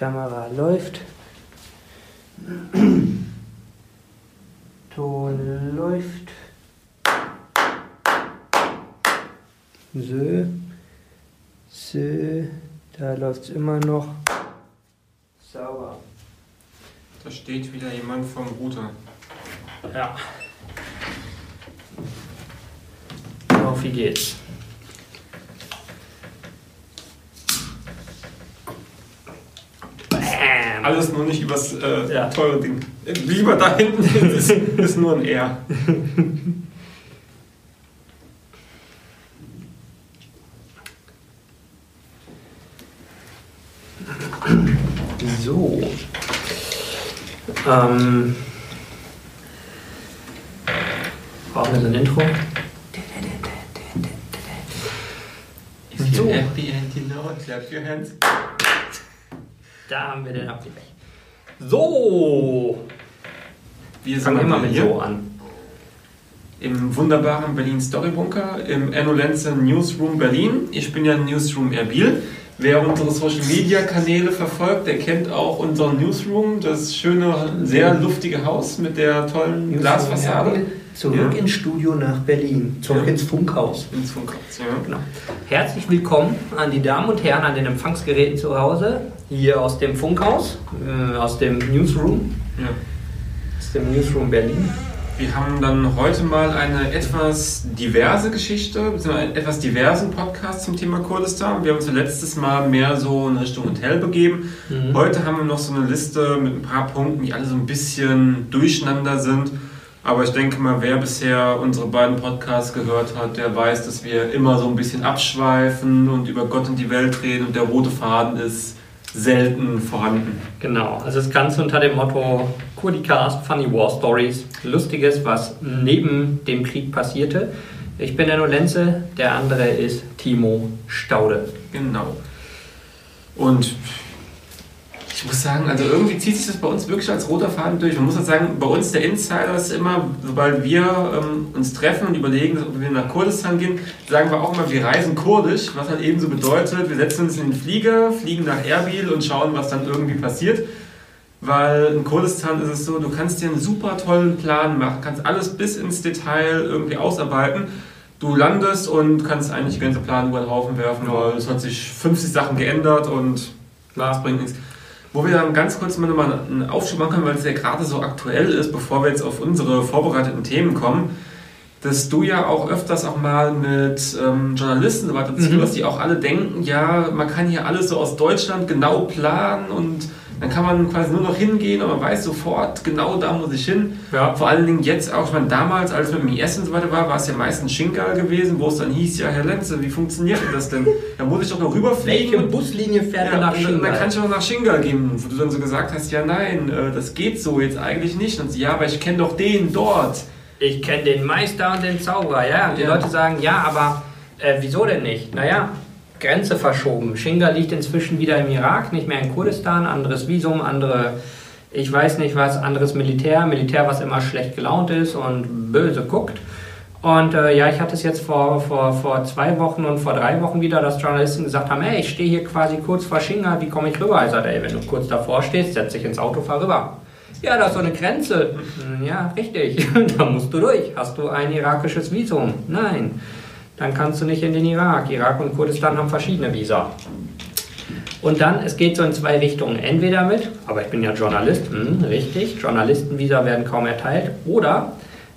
Kamera läuft. Ton läuft. So. So. Da läuft es immer noch. Sauber. Da steht wieder jemand vom Router. Ja. Auf wie geht's? Alles nur nicht übers äh, Ja. teure Ding. Lieber da hinten ist, ist nur ein R. So. Ähm. Brauchen wir so ein Intro? If So. happy and you know it, clap your hands. Da haben wir den Abgleich. So. Wir Fangen wir sind mal mal mit hier so an. im wunderbaren Berlin Storybunker im Ennolenze Newsroom Berlin. Ich bin ja Newsroom Erbil. Wer unsere Social Media Kanäle verfolgt, der kennt auch unseren Newsroom, das schöne, sehr luftige Haus mit der tollen Glasfassade. Zurück Ja. ins Studio nach Berlin. Zurück Ja. ins Funkhaus. Ins Funkhaus, ja. Genau. Herzlich willkommen an die Damen und Herren an den Empfangsgeräten zu Hause. Hier aus dem Funkhaus, äh, aus dem Newsroom, ja. aus dem Newsroom Berlin. Wir haben dann heute mal eine etwas diverse Geschichte, beziehungsweise einen etwas diversen Podcast zum Thema Kurdistan. Wir haben uns ja letztes Mal mehr so in Richtung Hotel begeben. Mhm. Heute haben wir noch so eine Liste mit ein paar Punkten, die alle so ein bisschen durcheinander sind. Aber ich denke mal, wer bisher unsere beiden Podcasts gehört hat, der weiß, dass wir immer so ein bisschen abschweifen und über Gott und die Welt reden und der rote Faden ist selten vorhanden. Genau, also das Ganze unter dem Motto Kurdicast, Funny War Stories, Lustiges, was neben dem Krieg passierte. Ich bin Enno Lenze, der andere ist Timo Staude. Genau. Und ich muss sagen, also irgendwie zieht sich das bei uns wirklich als roter Faden durch. Man muss halt sagen, bei uns der Insider ist immer, sobald wir ähm, uns treffen und überlegen, ob wir nach Kurdistan gehen, sagen wir auch immer, wir reisen kurdisch, was halt eben so bedeutet, wir setzen uns in den Flieger, fliegen nach Erbil und schauen, was dann irgendwie passiert. Weil in Kurdistan ist es so, du kannst dir einen super tollen Plan machen, kannst alles bis ins Detail irgendwie ausarbeiten. Du landest und kannst eigentlich die ganze Plan über den Haufen werfen, weil es hat sich 50 Sachen geändert und es bringt nichts. Wo wir dann ganz kurz mal nochmal einen Aufschub machen können, weil es ja gerade so aktuell ist, bevor wir jetzt auf unsere vorbereiteten Themen kommen, dass du ja auch öfters auch mal mit ähm, Journalisten so weiter Mhm. die auch alle denken, ja, man kann hier alles so aus Deutschland genau planen und dann kann man quasi nur noch hingehen und man weiß sofort, genau da muss ich hin. Ja. Vor allen Dingen jetzt auch, ich meine, damals, als mit dem IS und so weiter war, war es ja meistens Shingal gewesen, wo es dann hieß, ja, Herr Lenze, wie funktioniert denn das denn? Da muss ich doch noch rüberfliegen. Welche und- Buslinie fährt ja, nach und dann, dann kann ich auch nach Shingal gehen, wo du dann so gesagt hast, ja nein, äh, das geht so jetzt eigentlich nicht. Und sie, ja, aber ich kenne doch den dort. Ich kenne den Meister und den Zauberer, ja. Und die Ja. Leute sagen, ja, aber äh, wieso denn nicht? Naja, Grenze verschoben. Shingal liegt inzwischen wieder im Irak, nicht mehr in Kurdistan, anderes Visum, andere, ich weiß nicht was, anderes Militär, Militär, was immer schlecht gelaunt ist und böse guckt. Und äh, ja, ich hatte es jetzt vor, vor, vor zwei Wochen und vor drei Wochen wieder, dass Journalisten gesagt haben, hey, ich stehe hier quasi kurz vor Shingal, wie komme ich rüber? Ich sagte, ey, wenn du kurz davor stehst, setz dich ins Auto, fahr rüber. Ja, da ist so eine Grenze. Ja, richtig. da musst du durch. Hast du ein irakisches Visum? Nein. Dann kannst du nicht in den Irak. Irak und Kurdistan haben verschiedene Visa. Und dann, es geht so in zwei Richtungen. Entweder mit, aber ich bin ja Journalist, hm, richtig, Journalistenvisa werden kaum erteilt. Oder,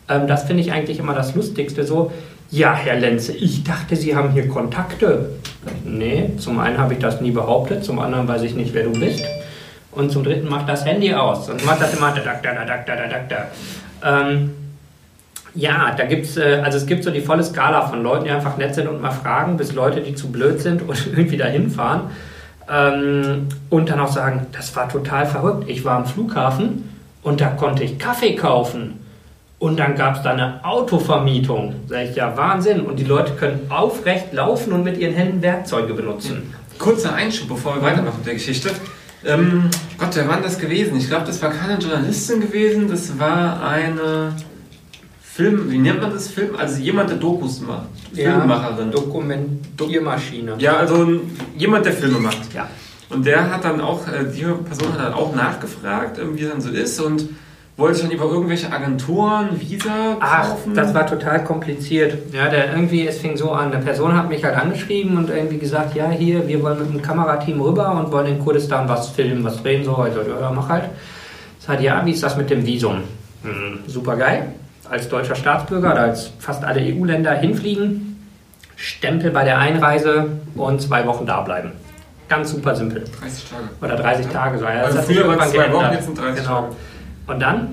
ähm, das finde ich eigentlich immer das Lustigste, so, ja, Herr Lenze, ich dachte, Sie haben hier Kontakte. Nee, zum einen habe ich das nie behauptet, zum anderen weiß ich nicht, wer du bist. Und zum dritten macht das Handy aus und macht das immer da, da, da, da, da, da, da. Ähm, ja, da gibt's, äh, also es gibt so die volle Skala von Leuten, die einfach nett sind und mal fragen, bis Leute, die zu blöd sind und irgendwie dahin fahren. Ähm, und dann auch sagen, das war total verrückt. Ich war am Flughafen und da konnte ich Kaffee kaufen. Und dann gab es da eine Autovermietung. Sag ich, ja, Wahnsinn. Und die Leute können aufrecht laufen und mit ihren Händen Werkzeuge benutzen. Kurzer Einschub, bevor wir weitermachen mit der Geschichte. Ähm, Gott, wer war denn das gewesen? Ich glaube, das war keine Journalistin gewesen, das war eine Film, wie nennt man das Film? Also jemand, der Dokus macht. Filmemacherin. Dokumentiermaschine. Ja, also jemand, der Filme macht. Ja. Und der hat dann auch, äh, die Person hat dann auch nachgefragt, ähm, wie es dann so ist und wollte schon über irgendwelche Agenturen Visa kaufen. Ach, das war total kompliziert. Ja, der irgendwie, es fing so an, eine Person hat mich halt angeschrieben und irgendwie gesagt, ja, hier, wir wollen mit einem Kamerateam rüber und wollen in Kurdistan was filmen, was drehen, so. Also, ja, mach halt. Sagt, ja, wie ist das mit dem Visum? Hm, super geil. Als deutscher Staatsbürger oder als fast alle EU-Länder hinfliegen, Stempel bei der Einreise und zwei Wochen da bleiben. Ganz super simpel. 30 Tage. Oder 30 Tage so. Ja, Also das früher waren zwei Wochen, geändert. jetzt sind 30 genau. Tage. Und dann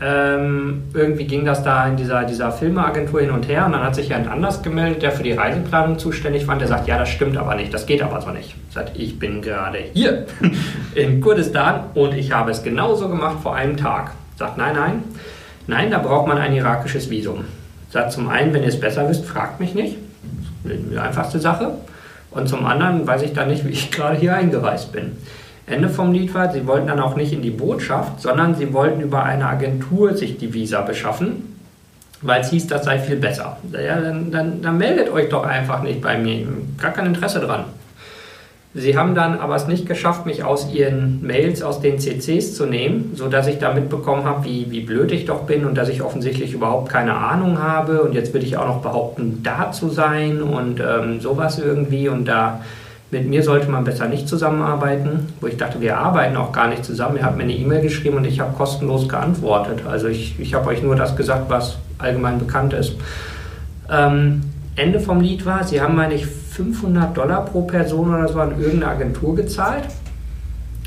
ähm, irgendwie ging das da in dieser, dieser Filmeagentur hin und her und dann hat sich jemand anders gemeldet, der für die Reiseplanung zuständig war. Der sagt, ja, das stimmt aber nicht, das geht aber so nicht. Sagt, ich bin gerade hier in Kurdistan und ich habe es genauso gemacht vor einem Tag. Sagt, nein, nein, nein, da braucht man ein irakisches Visum. Sagt zum einen, wenn ihr es besser wisst, fragt mich nicht. Das ist die einfachste Sache. Und zum anderen weiß ich dann nicht, wie ich gerade hier eingereist bin. Ende vom Lied war, sie wollten dann auch nicht in die Botschaft, sondern sie wollten über eine Agentur sich die Visa beschaffen, weil es hieß, das sei viel besser. Ja, dann, dann, dann meldet euch doch einfach nicht bei mir. Gar kein Interesse dran. Sie haben dann aber es nicht geschafft, mich aus ihren Mails, aus den CCs zu nehmen, sodass ich da mitbekommen habe, wie, wie blöd ich doch bin und dass ich offensichtlich überhaupt keine Ahnung habe. Und jetzt würde ich auch noch behaupten, da zu sein und ähm, sowas irgendwie. Und da mit mir sollte man besser nicht zusammenarbeiten, wo ich dachte, wir arbeiten auch gar nicht zusammen. Ihr habt mir eine E-Mail geschrieben und ich habe kostenlos geantwortet. Also ich, ich habe euch nur das gesagt, was allgemein bekannt ist. Ähm, Ende vom Lied war, sie haben, meine ich, 500 Dollar pro Person oder so an irgendeine Agentur gezahlt.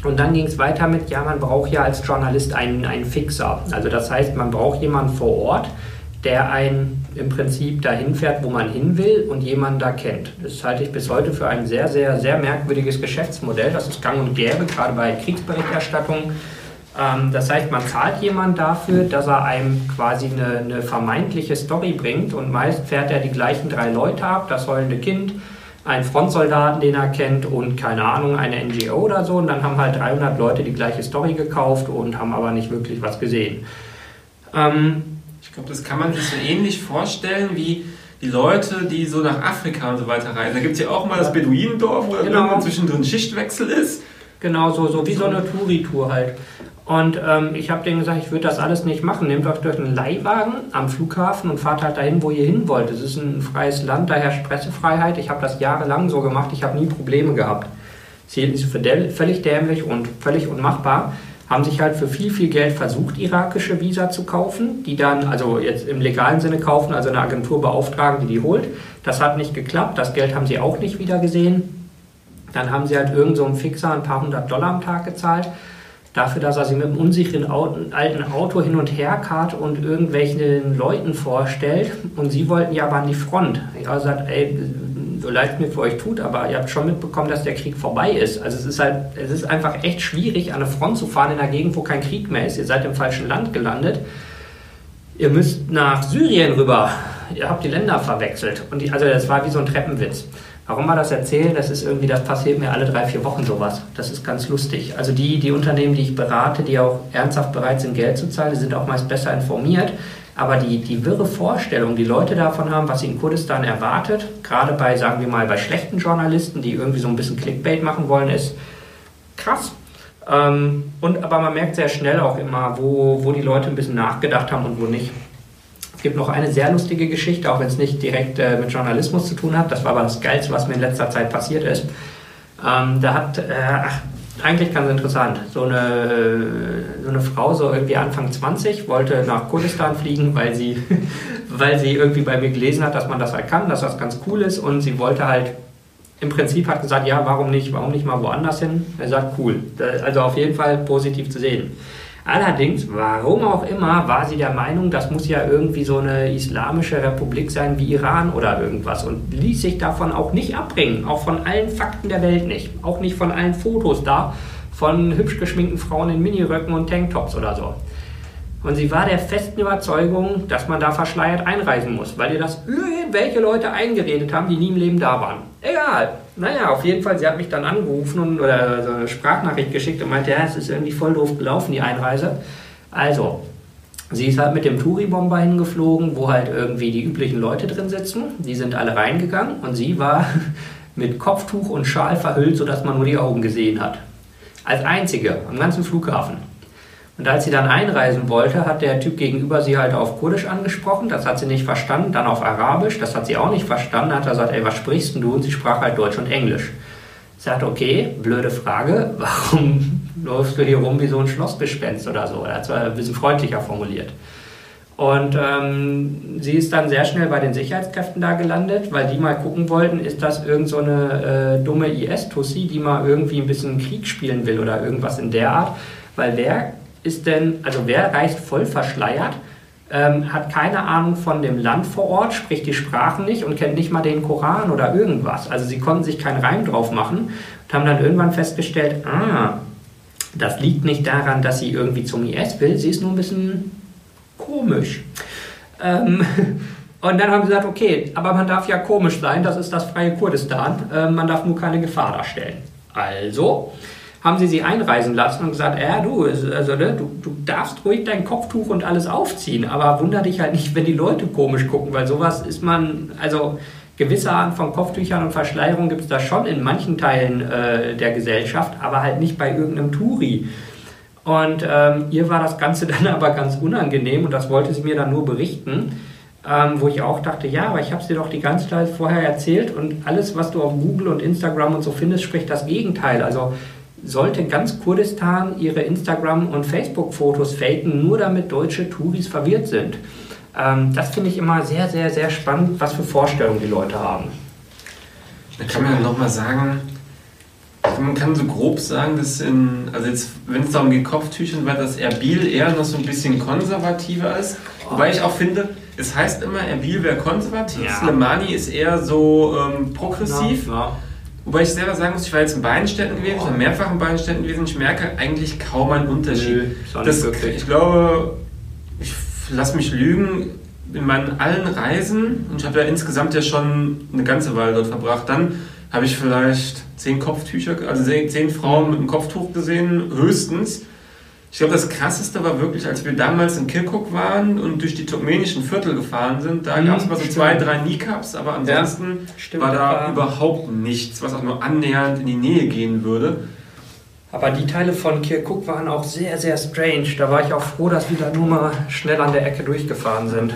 Und dann ging es weiter mit, ja, man braucht ja als Journalist einen, einen Fixer. Also das heißt, man braucht jemanden vor Ort, der einen im Prinzip dahin fährt, wo man hin will und jemanden da kennt. Das halte ich bis heute für ein sehr, sehr, sehr merkwürdiges Geschäftsmodell. Das ist gang und gäbe, gerade bei Kriegsberichterstattung. Ähm, das heißt, man zahlt jemanden dafür, dass er einem quasi eine, eine vermeintliche Story bringt und meist fährt er die gleichen drei Leute ab, das heulende Kind, einen Frontsoldaten, den er kennt und keine Ahnung, eine NGO oder so. Und dann haben halt 300 Leute die gleiche Story gekauft und haben aber nicht wirklich was gesehen. Ähm, Ich glaube, das kann man sich so ähnlich vorstellen wie die Leute, die so nach Afrika und so weiter reisen. Da gibt es ja auch mal das Beduinendorf, wo Genau. irgendwann zwischendrin Schichtwechsel ist. Genau, so, so wie so eine Touri-Tour halt. Und ähm, ich habe denen gesagt, ich würde das alles nicht machen. Nehmt euch durch einen Leihwagen am Flughafen und fahrt halt dahin, wo ihr hin wollt. Es ist ein freies Land, da herrscht Pressefreiheit. Ich habe das jahrelang so gemacht, ich habe nie Probleme gehabt. Ziel ist völlig dämlich und völlig unmachbar. Haben sich halt für viel, viel Geld versucht, irakische Visa zu kaufen, die dann, also jetzt im legalen Sinne kaufen, also eine Agentur beauftragen, die die holt. Das hat nicht geklappt, das Geld haben sie auch nicht wieder gesehen. Dann haben sie halt irgend so einem Fixer ein paar hundert Dollar am Tag gezahlt. Dafür, dass er sie mit einem unsicheren alten Auto hin und her karrt und irgendwelchen Leuten vorstellt. Und sie wollten ja aber an die Front. Ich habe gesagt, ey, so leid mir für euch tut, aber ihr habt schon mitbekommen, dass der Krieg vorbei ist. Also es ist halt, es ist einfach echt schwierig, an eine Front zu fahren in einer Gegend, wo kein Krieg mehr ist. Ihr seid im falschen Land gelandet. Ihr müsst nach Syrien rüber. Ihr habt die Länder verwechselt. Und die, also das war wie so ein Treppenwitz. Warum wir das erzählen, das ist irgendwie, das passiert mir alle drei, vier Wochen sowas. Das ist ganz lustig. Also die, die Unternehmen, die ich berate, die auch ernsthaft bereit sind, Geld zu zahlen, die sind auch meist besser informiert. Aber die, die wirre Vorstellung, die Leute davon haben, was sie in Kurdistan erwartet, gerade bei, sagen wir mal, bei schlechten Journalisten, die irgendwie so ein bisschen Clickbait machen wollen, ist krass. Ähm, und aber man merkt sehr schnell auch immer, wo, wo die Leute ein bisschen nachgedacht haben und wo nicht. Gibt noch eine sehr lustige Geschichte, auch wenn es nicht direkt äh, mit Journalismus zu tun hat. Das war aber das Geilste, was mir in letzter Zeit passiert ist. Ähm, da hat, äh, ach, eigentlich ganz interessant, so eine, so eine Frau, so irgendwie Anfang 20, wollte nach Kurdistan fliegen, weil sie, weil sie irgendwie bei mir gelesen hat, dass man das halt kann, dass das ganz cool ist und sie wollte halt im Prinzip hat gesagt, ja, warum nicht, warum nicht mal woanders hin? Er sagt, cool. Also auf jeden Fall positiv zu sehen. Allerdings, warum auch immer, war sie der Meinung, das muss ja irgendwie so eine islamische Republik sein wie Iran oder irgendwas und ließ sich davon auch nicht abbringen, auch von allen Fakten der Welt nicht, auch nicht von allen Fotos da, von hübsch geschminkten Frauen in Miniröcken und Tanktops oder so. Und sie war der festen Überzeugung, dass man da verschleiert einreisen muss, weil ihr das irgendwelche Leute eingeredet haben, die nie im Leben da waren. Egal. Naja, auf jeden Fall, sie hat mich dann angerufen und, oder so eine Sprachnachricht geschickt und meinte, ja, es ist irgendwie voll doof gelaufen, die Einreise. Also, sie ist halt mit dem Touri-Bomber hingeflogen, wo halt irgendwie die üblichen Leute drin sitzen. Die sind alle reingegangen und sie war mit Kopftuch und Schal verhüllt, sodass man nur die Augen gesehen hat. Als einzige am ganzen Flughafen. Und als sie dann einreisen wollte, hat der Typ gegenüber sie halt auf Kurdisch angesprochen. Das hat sie nicht verstanden. Dann auf Arabisch. Das hat sie auch nicht verstanden. Hat er gesagt, ey, was sprichst denn du? Und sie sprach halt Deutsch und Englisch. Sie sagte, okay, blöde Frage. Warum läufst du hier rum wie so ein Schlossgespenst oder so? Er hat es ein bisschen freundlicher formuliert. Und ähm, sie ist dann sehr schnell bei den Sicherheitskräften da gelandet, weil die mal gucken wollten, ist das irgend so eine äh, dumme IS-Tussi, die mal irgendwie ein bisschen Krieg spielen will oder irgendwas in der Art. Weil wer ist denn, also wer reist voll verschleiert, ähm, hat keine Ahnung von dem Land vor Ort, spricht die Sprachen nicht und kennt nicht mal den Koran oder irgendwas. Also sie konnten sich keinen Reim drauf machen und haben dann irgendwann festgestellt, ah, das liegt nicht daran, dass sie irgendwie zum IS will, sie ist nur ein bisschen komisch. Ähm, und dann haben sie gesagt, okay, aber man darf ja komisch sein, das ist das freie Kurdistan, äh, man darf nur keine Gefahr darstellen. Also haben sie sie einreisen lassen und gesagt, ja, du, also, ne, du, du darfst ruhig dein Kopftuch und alles aufziehen, aber wunder dich halt nicht, wenn die Leute komisch gucken, weil sowas ist man, also gewisse Arten von Kopftüchern und Verschleierung gibt es da schon in manchen Teilen äh, der Gesellschaft, aber halt nicht bei irgendeinem Touri. Und ähm, ihr war das Ganze dann aber ganz unangenehm und das wollte sie mir dann nur berichten, ähm, wo ich auch dachte, ja, aber ich habe es dir doch die ganze Zeit vorher erzählt und alles, was du auf Google und Instagram und so findest, spricht das Gegenteil. Also sollte ganz Kurdistan ihre Instagram- und Facebook-Fotos faken, nur damit deutsche Touris verwirrt sind. Ähm, das finde ich immer sehr, sehr, sehr spannend, was für Vorstellungen die Leute haben. Da kann man ja nochmal sagen, man kann so grob sagen, dass in, also jetzt, wenn es darum geht, Kopftüchern, weil das Erbil eher noch so ein bisschen konservativer ist. Wobei ich auch finde, es heißt immer, Erbil wäre konservativ, ja. Slemani ist eher so ähm, progressiv. Ja, ja. Wobei ich selber sagen muss, ich war jetzt in beiden Städten gewesen, ich war mehrfach in beiden Städten gewesen, ich merke eigentlich kaum einen Unterschied. Nö, das, ich glaube, ich lasse mich lügen, in meinen allen Reisen, und ich habe ja insgesamt ja schon eine ganze Weile dort verbracht, dann habe ich vielleicht zehn Kopftücher, also zehn Frauen mit einem Kopftuch gesehen, höchstens. Ich glaube, das Krasseste war wirklich, als wir damals in Kirkuk waren und durch die turkmenischen Viertel gefahren sind. Da mhm, gab es mal so stimmt. zwei, drei Kneecaps, aber ansonsten ja, war da klar. überhaupt nichts, was auch nur annähernd in die Nähe gehen würde. Aber die Teile von Kirkuk waren auch sehr, sehr strange. Da war ich auch froh, dass wir da nur mal schnell an der Ecke durchgefahren sind.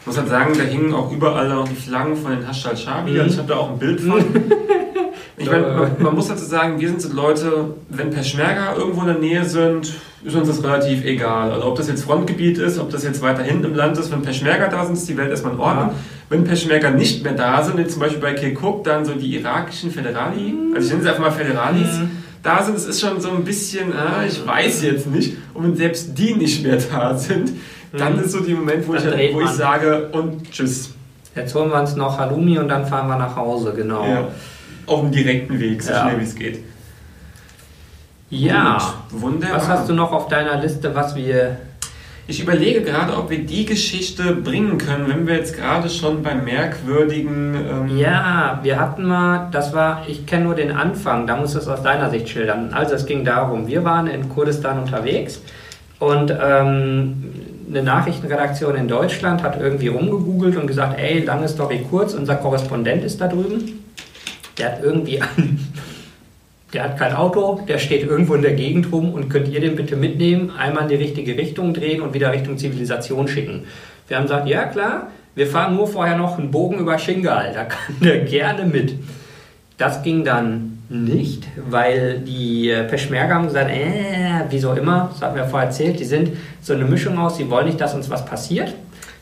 Ich muss halt sagen, da hingen auch überall noch die Flaggen von den Hashal Shabi. Mhm. Also ich habe da auch ein Bild von. Ich meine, man, man, muss dazu sagen, wir sind so Leute, wenn Peschmerga irgendwo in der Nähe sind, ist uns das relativ egal. Also ob das jetzt Frontgebiet ist, ob das jetzt weiter hinten im Land ist, wenn Peschmerga da sind, ist die Welt erstmal in Ordnung. Ja. Wenn Peschmerga nicht mehr da sind, jetzt zum Beispiel bei Kirkuk, dann so die irakischen Föderali, also ich nenne sie einfach mal Föderalis, mhm. da sind, es ist schon so ein bisschen, ah, ich weiß jetzt nicht. Und wenn selbst die nicht mehr da sind, dann mhm. ist so der Moment, wo, ich, wo ich sage, und tschüss. Jetzt holen wir uns noch Halloumi und dann fahren wir nach Hause, genau. Ja auf dem direkten Weg, so ja. schnell wie es geht. Ja, Gut, wunderbar. Was hast du noch auf deiner Liste, was wir. Ich überlege gerade, ob wir die Geschichte bringen können, wenn wir jetzt gerade schon beim merkwürdigen. Ähm ja, wir hatten mal, das war, ich kenne nur den Anfang, da musst du es aus deiner Sicht schildern. Also es ging darum, wir waren in Kurdistan unterwegs und ähm, eine Nachrichtenredaktion in Deutschland hat irgendwie rumgegoogelt und gesagt, ey, lange Story kurz, unser Korrespondent ist da drüben der hat irgendwie einen, der hat kein Auto, der steht irgendwo in der Gegend rum und könnt ihr den bitte mitnehmen, einmal in die richtige Richtung drehen und wieder Richtung Zivilisation schicken. Wir haben gesagt, ja klar, wir fahren nur vorher noch einen Bogen über Shingal, da kann der gerne mit. Das ging dann nicht, weil die Peschmerga haben gesagt, äh, wieso immer, das hatten wir vorher erzählt, die sind so eine Mischung aus, sie wollen nicht, dass uns was passiert.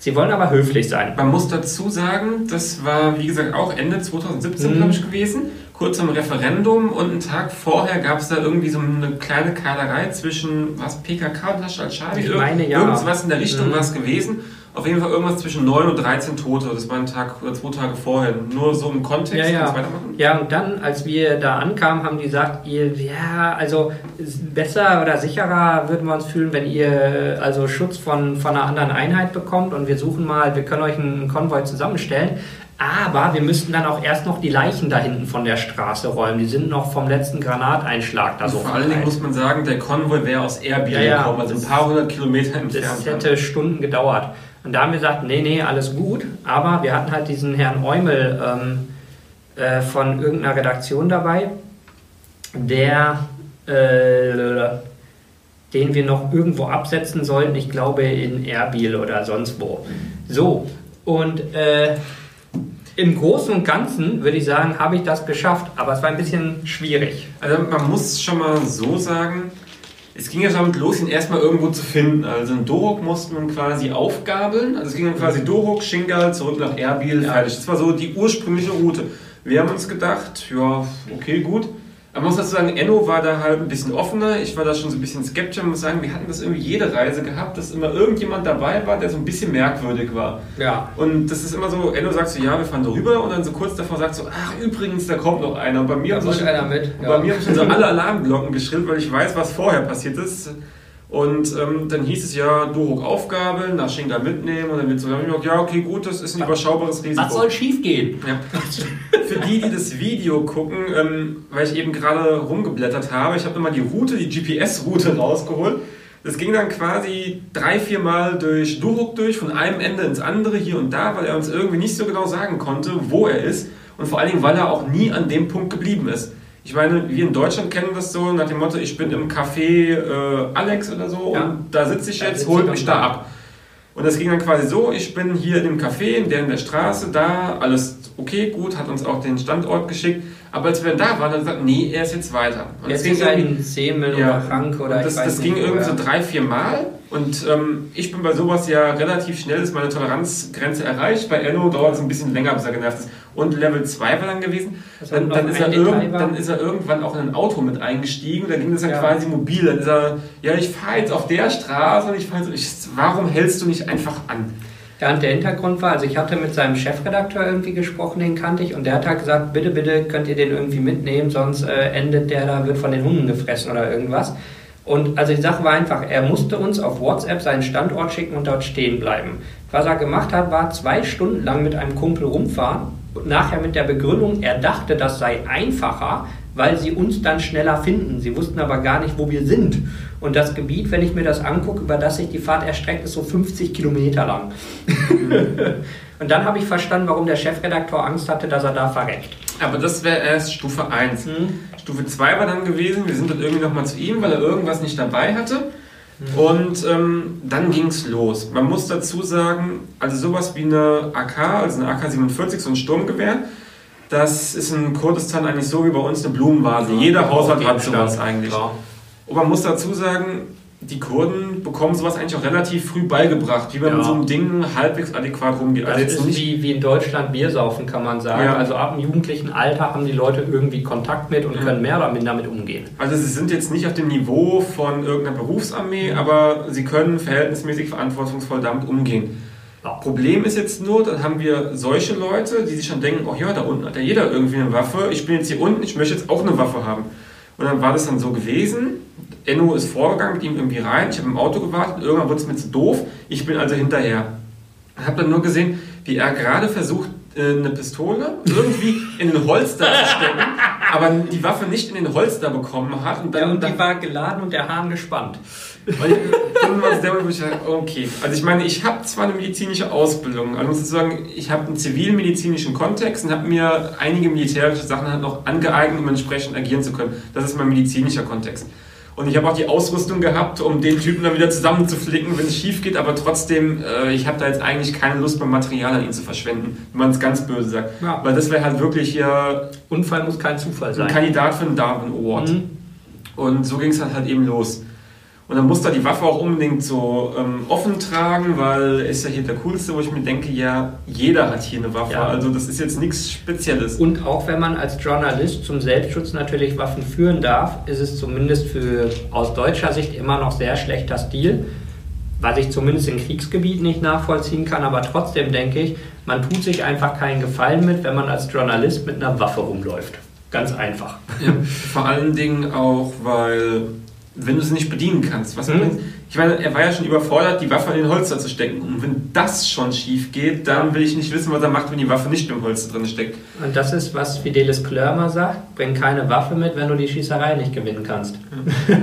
Sie wollen aber höflich sein. Man muss dazu sagen, das war wie gesagt auch Ende 2017, mhm. glaube ich, gewesen. Kurz zum Referendum und einen Tag vorher gab es da irgendwie so eine kleine Kaderei zwischen was PKK und Hashd al-Shadi. Ich meine, ja. Irgendwas in der Richtung mhm. war es gewesen. Auf jeden Fall irgendwas zwischen 9 und 13 Tote. Das war ein Tag oder zwei Tage vorher. Nur so im Kontext. Ja, ja. ja, und dann, als wir da ankamen, haben die gesagt, ihr, ja, also besser oder sicherer würden wir uns fühlen, wenn ihr also Schutz von, von einer anderen Einheit bekommt und wir suchen mal, wir können euch einen Konvoi zusammenstellen. Aber wir müssten dann auch erst noch die Leichen da hinten von der Straße räumen. Die sind noch vom letzten Granateinschlag da so. Vor allen Dingen muss man sagen, der Konvoi wäre aus Erbil ja, ja, gekommen, also ein paar hundert Kilometer entfernt. Das hätte Stunden gedauert. Und da haben wir gesagt, nee, nee, alles gut. Aber wir hatten halt diesen Herrn Eumel ähm, äh, von irgendeiner Redaktion dabei, der, äh, den wir noch irgendwo absetzen sollten. Ich glaube in Erbil oder sonst wo. So, und äh, im Großen und Ganzen würde ich sagen, habe ich das geschafft, aber es war ein bisschen schwierig. Also man muss schon mal so sagen, es ging ja damit los, ihn erstmal irgendwo zu finden. Also in Doruk mussten wir quasi aufgabeln. Also es ging dann quasi Doruk, Shingal, zurück nach Erbil, fertig. Das war so die ursprüngliche Route. Wir haben uns gedacht, ja, okay, gut. Man muss dazu sagen, Enno war da halt ein bisschen offener. Ich war da schon so ein bisschen skeptisch. Man muss sagen, wir hatten das irgendwie jede Reise gehabt, dass immer irgendjemand dabei war, der so ein bisschen merkwürdig war. Ja. Und das ist immer so, Enno sagt so, ja, wir fahren darüber und dann so kurz davor sagt so, ach übrigens, da kommt noch einer. Und bei mir da haben schon, einer mit. Ja. Bei mir haben schon so alle Alarmglocken geschrillt, weil ich weiß, was vorher passiert ist. Und ähm, dann hieß es ja, Durok aufgabeln, nach Shinga mitnehmen und dann wird so, dann gesagt, ja, okay, gut, das ist ein überschaubares Risiko. Was soll schief gehen? Ja. Für die, die das Video gucken, ähm, weil ich eben gerade rumgeblättert habe, ich habe immer die Route, die GPS-Route rausgeholt. Das ging dann quasi drei, vier Mal durch Durok durch, von einem Ende ins andere, hier und da, weil er uns irgendwie nicht so genau sagen konnte, wo er ist. Und vor allen Dingen, weil er auch nie an dem Punkt geblieben ist. Ich meine, wir in Deutschland kennen das so nach dem Motto, ich bin im Café äh, Alex oder so ja. und da sitze ich jetzt, holt mich da ab. Und das ging dann quasi so, ich bin hier im Café, in der in der Straße, da, alles okay, gut, hat uns auch den Standort geschickt. Aber als wir da waren, dann gesagt, nee, er ist jetzt weiter. Und jetzt ging ein Semel ja, oder Rank oder das, das ging irgendwie so drei, vier Mal. Und ähm, ich bin bei sowas ja relativ schnell, ist meine Toleranzgrenze erreicht. Bei Enno dauert es ein bisschen länger, bis er genervt ist. Und Level 2 war dann gewesen. Dann, dann, ist irgend, dann, ist er irgendwann auch in ein Auto mit eingestiegen. Da ging das dann ja. quasi mobil. Dann ist er, ja, ich fahre jetzt auf der Straße und ich fahre jetzt, warum hältst du nicht einfach an? Ja, und der Hintergrund war, also ich hatte mit seinem Chefredakteur irgendwie gesprochen, den kannte ich, und der hat halt gesagt, bitte, bitte könnt ihr den irgendwie mitnehmen, sonst äh, endet der da, wird von den Hunden gefressen oder irgendwas. Und also die Sache war einfach, er musste uns auf WhatsApp seinen Standort schicken und dort stehen bleiben. Was er gemacht hat, war zwei Stunden lang mit einem Kumpel rumfahren und nachher mit der Begründung, er dachte, das sei einfacher, weil sie uns dann schneller finden. Sie wussten aber gar nicht, wo wir sind. Und das Gebiet, wenn ich mir das angucke, über das sich die Fahrt erstreckt, ist so 50 Kilometer lang. und dann habe ich verstanden, warum der Chefredakteur Angst hatte, dass er da verreckt. Aber das wäre erst Stufe 1. Mhm. Stufe 2 war dann gewesen, wir sind dann irgendwie nochmal zu ihm, weil er irgendwas nicht dabei hatte. Mhm. Und ähm, dann ging es los. Man muss dazu sagen, also sowas wie eine AK, also eine AK-47, so ein Sturmgewehr, das ist in Kurdistan eigentlich so wie bei uns eine Blumenvase. Jeder Haushalt hat sowas eigentlich. Klar. Und man muss dazu sagen, die Kurden bekommen sowas eigentlich auch relativ früh beigebracht, wie man ja. mit so einem Ding halbwegs adäquat rumgeht. Also das ist nicht wie, wie in Deutschland Bier saufen, kann man sagen. Ja. Also ab dem jugendlichen Alter haben die Leute irgendwie Kontakt mit und ja. können mehr oder minder damit umgehen. Also sie sind jetzt nicht auf dem Niveau von irgendeiner Berufsarmee, aber sie können verhältnismäßig verantwortungsvoll damit umgehen. Problem ist jetzt nur, dann haben wir solche Leute, die sich schon denken, oh ja, da unten hat ja jeder irgendwie eine Waffe, ich bin jetzt hier unten, ich möchte jetzt auch eine Waffe haben. Und dann war das dann so gewesen. Enno ist vorgegangen mit ihm irgendwie rein. Ich habe im Auto gewartet. Irgendwann wurde es mir zu doof. Ich bin also hinterher. Ich habe dann nur gesehen, wie er gerade versucht, äh, eine Pistole irgendwie in den Holster zu stecken, aber die Waffe nicht in den Holster bekommen hat. Und, dann, ja, und die dann, war geladen und der Hahn gespannt. Wo ich okay. Also ich meine, ich habe zwar eine medizinische Ausbildung, also muss ich sagen, ich habe einen zivilmedizinischen Kontext und habe mir einige militärische Sachen halt noch angeeignet, um entsprechend agieren zu können. Das ist mein medizinischer Kontext. Und ich habe auch die Ausrüstung gehabt, um den Typen dann wieder zusammenzuflicken, wenn es schief geht, aber trotzdem, äh, ich habe da jetzt eigentlich keine Lust beim Material an ihn zu verschwenden, wenn man es ganz böse sagt. Ja. Weil das wäre halt wirklich hier. Unfall muss kein Zufall sein. Ein Kandidat für einen Darwin Award. Mhm. Und so ging es halt, halt eben los. Und dann muss er die Waffe auch unbedingt so ähm, offen tragen, weil er ist ja hier der Coolste, wo ich mir denke, ja, jeder hat hier eine Waffe. Ja. Also das ist jetzt nichts Spezielles. Und auch wenn man als Journalist zum Selbstschutz natürlich Waffen führen darf, ist es zumindest für aus deutscher Sicht immer noch sehr schlechter Stil. Was ich zumindest in Kriegsgebieten nicht nachvollziehen kann, aber trotzdem denke ich, man tut sich einfach keinen Gefallen mit, wenn man als Journalist mit einer Waffe rumläuft. Ganz einfach. Ja, vor allen Dingen auch, weil wenn du sie nicht bedienen kannst. Was mhm. Ich meine, er war ja schon überfordert, die Waffe in den Holster zu stecken. Und wenn das schon schief geht, dann will ich nicht wissen, was er macht, wenn die Waffe nicht im Holster drin steckt. Und das ist, was Fidelis Klörmer sagt: bring keine Waffe mit, wenn du die Schießerei nicht gewinnen kannst. Ja.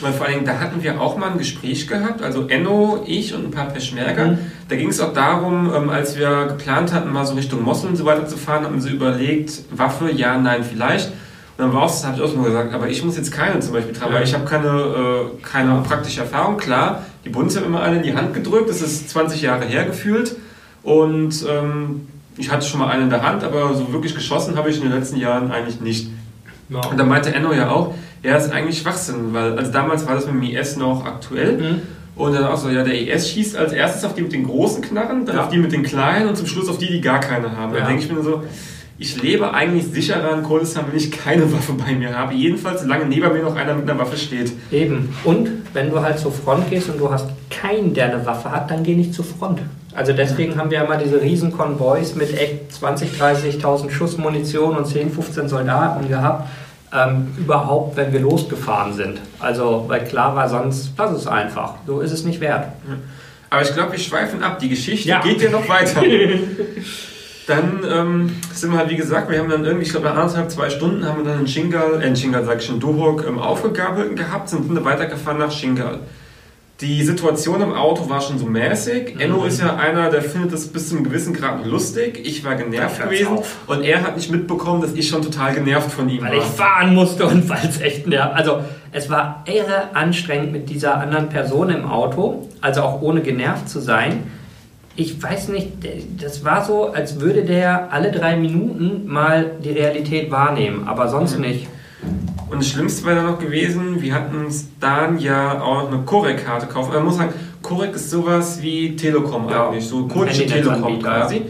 Weil vor allem, da hatten wir auch mal ein Gespräch gehabt, also Enno, ich und ein paar Peschmerger. Mhm. Da ging es auch darum, ähm, als wir geplant hatten, mal so Richtung Mosul und so weiter zu fahren, haben sie überlegt, Waffe, ja, nein, vielleicht dann war es, habe ich auch nur gesagt, aber ich muss jetzt keine zum Beispiel tragen, ja. weil ich habe keine, äh, keine ja. praktische Erfahrung. Klar, die Bundeswehr hat immer eine in die Hand gedrückt, das ist 20 Jahre her gefühlt und ähm, ich hatte schon mal eine in der Hand, aber so wirklich geschossen habe ich in den letzten Jahren eigentlich nicht. Ja. Und da meinte Enno ja auch, ja, ist eigentlich Schwachsinn, weil also damals war das mit dem IS noch aktuell. Mhm. Und dann auch so, ja, der IS schießt als erstes auf die mit den großen Knarren, dann auf die mit den kleinen und zum Schluss auf die, die gar keine haben. Da denke ich mir so, ich lebe eigentlich sicherer in Kurdistan, wenn ich keine Waffe bei mir habe. Jedenfalls, solange neben mir noch einer mit einer Waffe steht. Eben. Und wenn du halt zur Front gehst und du hast keinen, der eine Waffe hat, dann geh nicht zur Front. Also deswegen haben wir ja mal diese riesen Konvois mit echt 20, 30.000 Schuss Munition und 10, 15 Soldaten gehabt. Ähm, überhaupt, wenn wir losgefahren sind. Also, weil klar war, sonst, das ist einfach. So ist es nicht wert. Aber ich glaube, wir schweifen ab. Die Geschichte ja. geht ja noch weiter. Dann ähm, sind wir halt, wie gesagt, wir haben dann irgendwie, ich glaube, nach anderthalb, zwei Stunden haben wir dann in Shingal, äh, in Shingal sag ich schon, Duhok ähm, aufgegabelt gehabt, sind dann weitergefahren nach Shingal. Die Situation im Auto war schon so mäßig. Mhm. Enno ist ja einer, der findet das bis zu einem gewissen Grad lustig. Ich war genervt gewesen und er hat nicht mitbekommen, dass ich schon total genervt von ihm weil war. Weil ich fahren musste und weil es echt nervt. Also es war irre anstrengend mit dieser anderen Person im Auto, also auch ohne genervt zu sein ich weiß nicht, das war so, als würde der alle drei Minuten mal die Realität wahrnehmen, aber sonst mhm. nicht. Und das Schlimmste wäre dann noch gewesen, wir hatten uns dann ja auch eine Corec-Karte gekauft. Man muss sagen, Corec ist sowas wie Telekom ja, eigentlich, so kurdische Telekom quasi.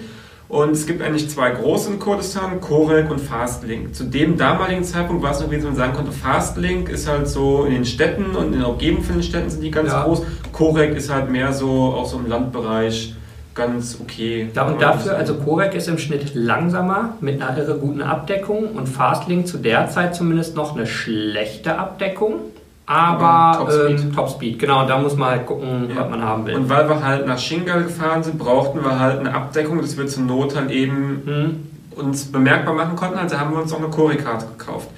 Und es gibt eigentlich zwei große in Kurdistan, Corec und Fastlink. Zu dem damaligen Zeitpunkt war es noch, wie man sagen konnte, Fastlink ist halt so in den Städten und in der Umgebung von den Städten sind die ganz ja. groß. Corec ist halt mehr so auch so im Landbereich ganz okay. Ja, und dafür, also Corec ist im Schnitt langsamer mit einer irre guten Abdeckung und Fastlink zu der Zeit zumindest noch eine schlechte Abdeckung. Aber Topspeed. Ähm, Topspeed, genau, da muss man halt gucken, ja. was man haben will. Und weil wir halt nach Shingal gefahren sind, brauchten wir halt eine Abdeckung, dass wir zur Not halt eben hm. uns bemerkbar machen konnten. Also haben wir uns auch eine Corec-Karte gekauft.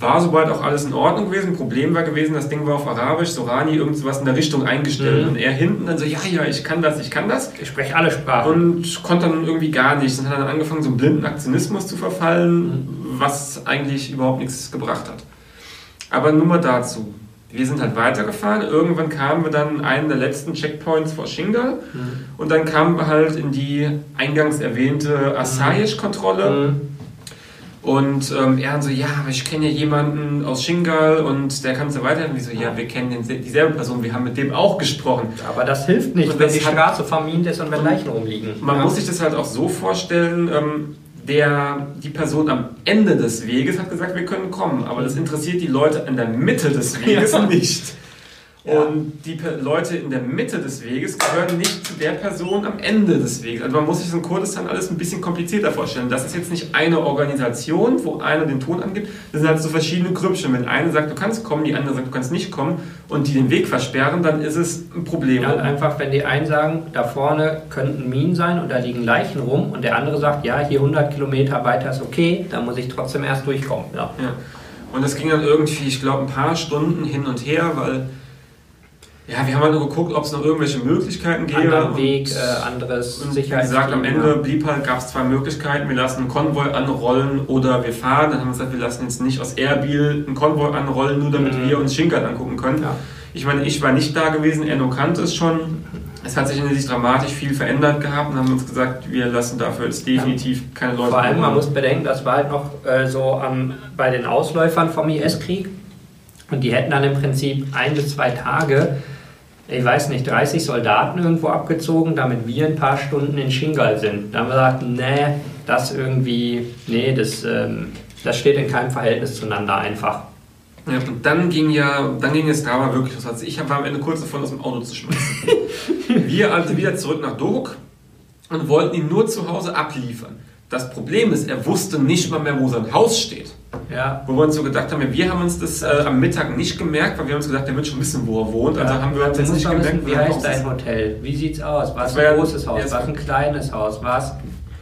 War soweit auch alles in Ordnung gewesen. Problem war gewesen, das Ding war auf Arabisch, Sorani irgendwas in der Richtung eingestellt. Mhm. Und er hinten dann so, ja, ja, ich kann das, ich kann das. Ich spreche alle Sprachen. Und konnte dann irgendwie gar nichts. Und hat dann angefangen, so einen blinden Aktionismus zu verfallen, mhm. was eigentlich überhaupt nichts gebracht hat. Aber nur mal dazu. Wir sind halt weitergefahren. Irgendwann kamen wir dann einen der letzten Checkpoints vor Shingal. Mhm. Und dann kamen wir halt in die eingangs erwähnte Asayish-Kontrolle. Mhm. Und ähm, er dann so, ja, aber ich kenne ja jemanden aus Shingal und der kann so weiter. Und so, ja, wir kennen den, dieselbe Person, wir haben mit dem auch gesprochen. Aber das hilft nicht, und wenn die Straße vermint ist und wenn Leichen rumliegen. Man ja. muss sich das halt auch so vorstellen, ähm, der, die Person am Ende des Weges hat gesagt, wir können kommen, aber das interessiert die Leute in der Mitte des Weges ja. nicht. Und die Leute in der Mitte des Weges gehören nicht zu der Person am Ende des Weges. Also man muss sich das in Kurdistan alles ein bisschen komplizierter vorstellen. Das ist jetzt nicht eine Organisation, wo einer den Ton angibt. Das sind halt so verschiedene Grüppchen. Wenn eine sagt, du kannst kommen, die andere sagt, du kannst nicht kommen und die den Weg versperren, dann ist es ein Problem. Ja, einfach, wenn die einen sagen, da vorne könnten Minen sein und da liegen Leichen rum und der andere sagt, ja, hier 100 Kilometer weiter ist okay, dann muss ich trotzdem erst durchkommen. Ja. ja. Und das ging dann irgendwie, ich glaube, ein paar Stunden hin und her, weil ja, wir haben halt nur geguckt, ob es noch irgendwelche Möglichkeiten gäbe. Anderen Weg, äh, anderes und Wie gesagt, am Ende blieb halt, gab es zwei Möglichkeiten. Wir lassen einen Konvoi anrollen oder wir fahren. Dann haben wir gesagt, wir lassen jetzt nicht aus Erbil einen Konvoi anrollen, nur damit mhm. wir uns Schinkert angucken können. Ja. Ich meine, ich war nicht da gewesen, Erno kannte es schon. Es hat sich in sich dramatisch viel verändert gehabt und haben uns gesagt, wir lassen dafür jetzt definitiv ja. keine Leute. Vor allem, man muss bedenken, das war halt noch äh, so am, bei den Ausläufern vom IS-Krieg. Und die hätten dann im Prinzip ein bis zwei Tage ich weiß nicht, 30 Soldaten irgendwo abgezogen, damit wir ein paar Stunden in Shingal sind. Da haben wir gesagt, nee, das irgendwie, nee, das, ähm, das steht in keinem Verhältnis zueinander einfach. Ja, und dann ging ja, dann ging es Drama wirklich los. Also ich war am Ende kurz davon, aus dem Auto zu schmeißen. wir also wieder zurück nach Doruk und wollten ihn nur zu Hause abliefern. Das Problem ist, er wusste nicht mal mehr, wo sein Haus steht. Ja. Wo wir uns so gedacht haben, wir haben uns das äh, am Mittag nicht gemerkt, weil wir haben uns gedacht, der wird schon wissen, wo er wohnt. Also haben wir uns musst nicht gemerkt, wissen, wie heißt dein. Hotel? Wie sieht's aus? Was Das ein großes Haus? Was ein kleines Haus? Was?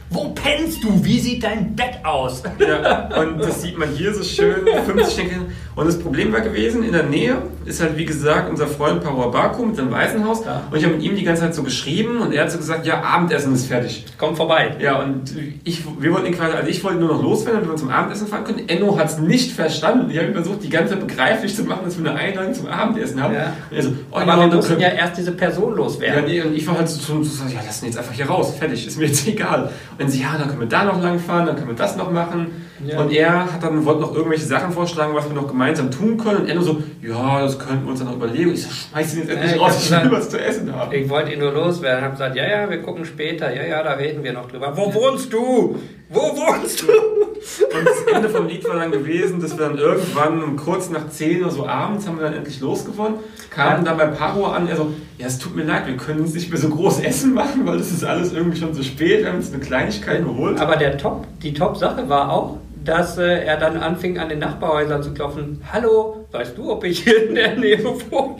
Wo pennst du? Wie sieht dein Bett aus? Ja, und das sieht man hier so schön, 50 Schenkel. Und das Problem war gewesen, in der Nähe ist halt wie gesagt unser Freund Power Baku mit seinem Waisenhaus. Ja. Und ich habe mit ihm die ganze Zeit so geschrieben und er hat so gesagt, ja, Abendessen ist fertig. Komm vorbei. Ja, und ich, wir wollten ihn quasi, also ich wollte nur noch loswerden, damit wir zum Abendessen fahren können. Enno hat es nicht verstanden. Ich habe versucht, die ganze Zeit begreiflich zu machen, dass wir eine Einladung zum Abendessen haben. Ja. Und er so, oh, Aber ja, wir können- ja erst diese Person ja, loswerden. nee, und ich war halt so, so, so ja, lass ihn jetzt einfach hier raus, fertig, ist mir jetzt egal. Und sie, ja, dann können wir da noch lang fahren, dann können wir das noch machen. Ja. Und er hat dann, wollte noch irgendwelche Sachen vorschlagen, was wir noch gemeinsam tun können. Und Enno so, ja, das könnten wir uns dann noch überlegen. Ich so, schmeiß ihn jetzt endlich Ja, raus, ich will was zu essen haben. Ich wollte ihn nur loswerden. Hab gesagt, ja, ja, wir gucken später. Ja, ja, da reden wir noch drüber. Wo wohnst du? Wo wohnst du? Und das Ende vom Lied war dann gewesen, dass wir dann irgendwann um kurz nach 10 oder so abends haben wir dann endlich losgewonnen, kamen dann bei Paro an, er so, ja, es tut mir leid, wir können jetzt nicht mehr so groß Essen machen, weil das ist alles irgendwie schon so spät, wir haben uns eine Kleinigkeit geholt. Aber der Top, die Top-Sache war auch, dass äh, er dann anfing, an den Nachbarhäusern zu klopfen. Hallo, weißt du, ob ich hier in der Nähe wohne?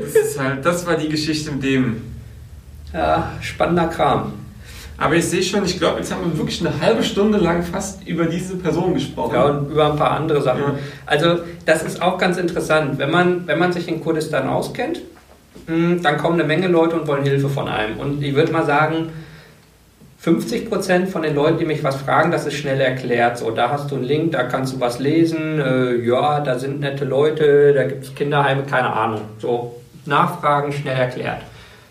Das ist halt, das war die Geschichte mit dem. Ja, spannender Kram. Aber ich sehe schon, ich glaube, jetzt haben wir wirklich eine halbe Stunde lang fast über diese Person gesprochen. Ja, und über ein paar andere Sachen. Ja. Also, das ist auch ganz interessant. Wenn man, wenn man sich in Kurdistan auskennt, mh, dann kommen eine Menge Leute und wollen Hilfe von einem. Und ich würde mal sagen, 50% von den Leuten, die mich was fragen, das ist schnell erklärt. So, da hast du einen Link, da kannst du was lesen. Äh, ja, da sind nette Leute, da gibt es Kinderheime, keine Ahnung. So, Nachfragen schnell erklärt.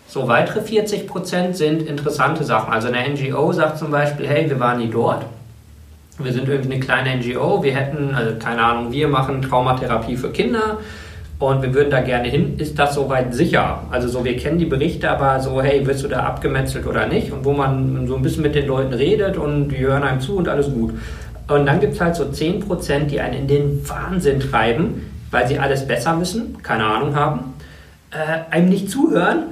So, weitere 40% sind interessante Sachen. Also eine NGO sagt zum Beispiel, hey, wir waren nie dort. Wir sind irgendwie eine kleine NGO, wir hätten, also keine Ahnung, wir machen Traumatherapie für Kinder und wir würden da gerne hin. Ist das soweit sicher? Also so, wir kennen die Berichte, aber so, hey, wirst du da abgemetzelt oder nicht? Und wo man so ein bisschen mit den Leuten redet und die hören einem zu und alles gut. Und dann gibt es halt so 10%, die einen in den Wahnsinn treiben, weil sie alles besser wissen, keine Ahnung haben, äh, einem nicht zuhören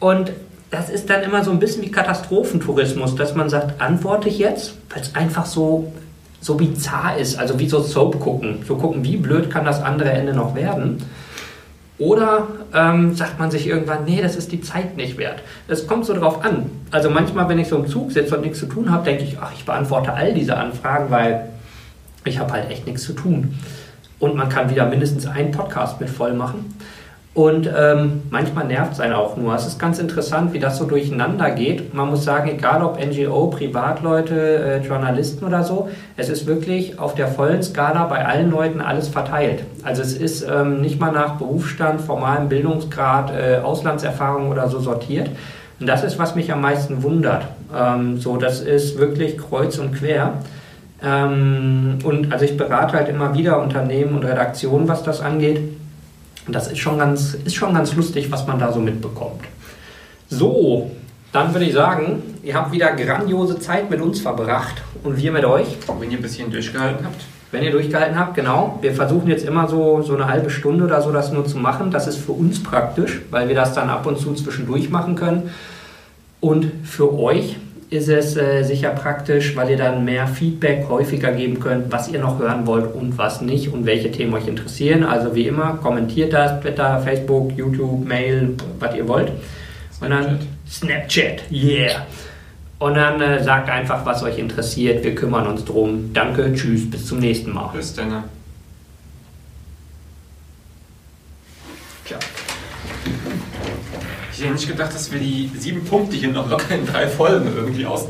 und das ist dann immer so ein bisschen wie Katastrophentourismus, dass man sagt, antworte ich jetzt, weil es einfach so, so bizarr ist, also wie so Soap gucken, so gucken, wie blöd kann das andere Ende noch werden. Oder ähm, sagt man sich irgendwann, nee, das ist die Zeit nicht wert. Es kommt so drauf an. Also manchmal, wenn ich so im Zug sitze und nichts zu tun habe, denke ich, ach, ich beantworte all diese Anfragen, weil ich habe halt echt nichts zu tun. Und man kann wieder mindestens einen Podcast mit voll machen. Und ähm, manchmal nervt es einen auch nur. Es ist ganz interessant, wie das so durcheinander geht. Man muss sagen, egal ob NGO, Privatleute, äh, Journalisten oder so, es ist wirklich auf der vollen Skala bei allen Leuten alles verteilt. Also es ist ähm, nicht mal nach Berufsstand, formalem Bildungsgrad, äh, Auslandserfahrung oder so sortiert. Und das ist, was mich am meisten wundert. Ähm, so, das ist wirklich kreuz und quer. Ähm, und also ich berate halt immer wieder Unternehmen und Redaktionen, was das angeht. Und das ist schon ganz, ist schon ganz lustig, was man da so mitbekommt. So, dann würde ich sagen, ihr habt wieder grandiose Zeit mit uns verbracht und wir mit euch. Wenn ihr ein bisschen durchgehalten habt. Wenn ihr durchgehalten habt, genau. Wir versuchen jetzt immer so, so eine halbe Stunde oder so das nur zu machen. Das ist für uns praktisch, weil wir das dann ab und zu zwischendurch machen können. Und für euch ist es äh, sicher praktisch, weil ihr dann mehr Feedback häufiger geben könnt, was ihr noch hören wollt und was nicht und welche Themen euch interessieren. Also wie immer, kommentiert das, Twitter, Facebook, YouTube, Mail, was ihr wollt. Und dann Snapchat, yeah. Und dann äh, sagt einfach, was euch interessiert. Wir kümmern uns drum. Danke, tschüss, bis zum nächsten Mal. Bis dann. Ich hätte nicht gedacht, dass wir die sieben Punkte hier noch locker in drei Folgen irgendwie ausdehnen.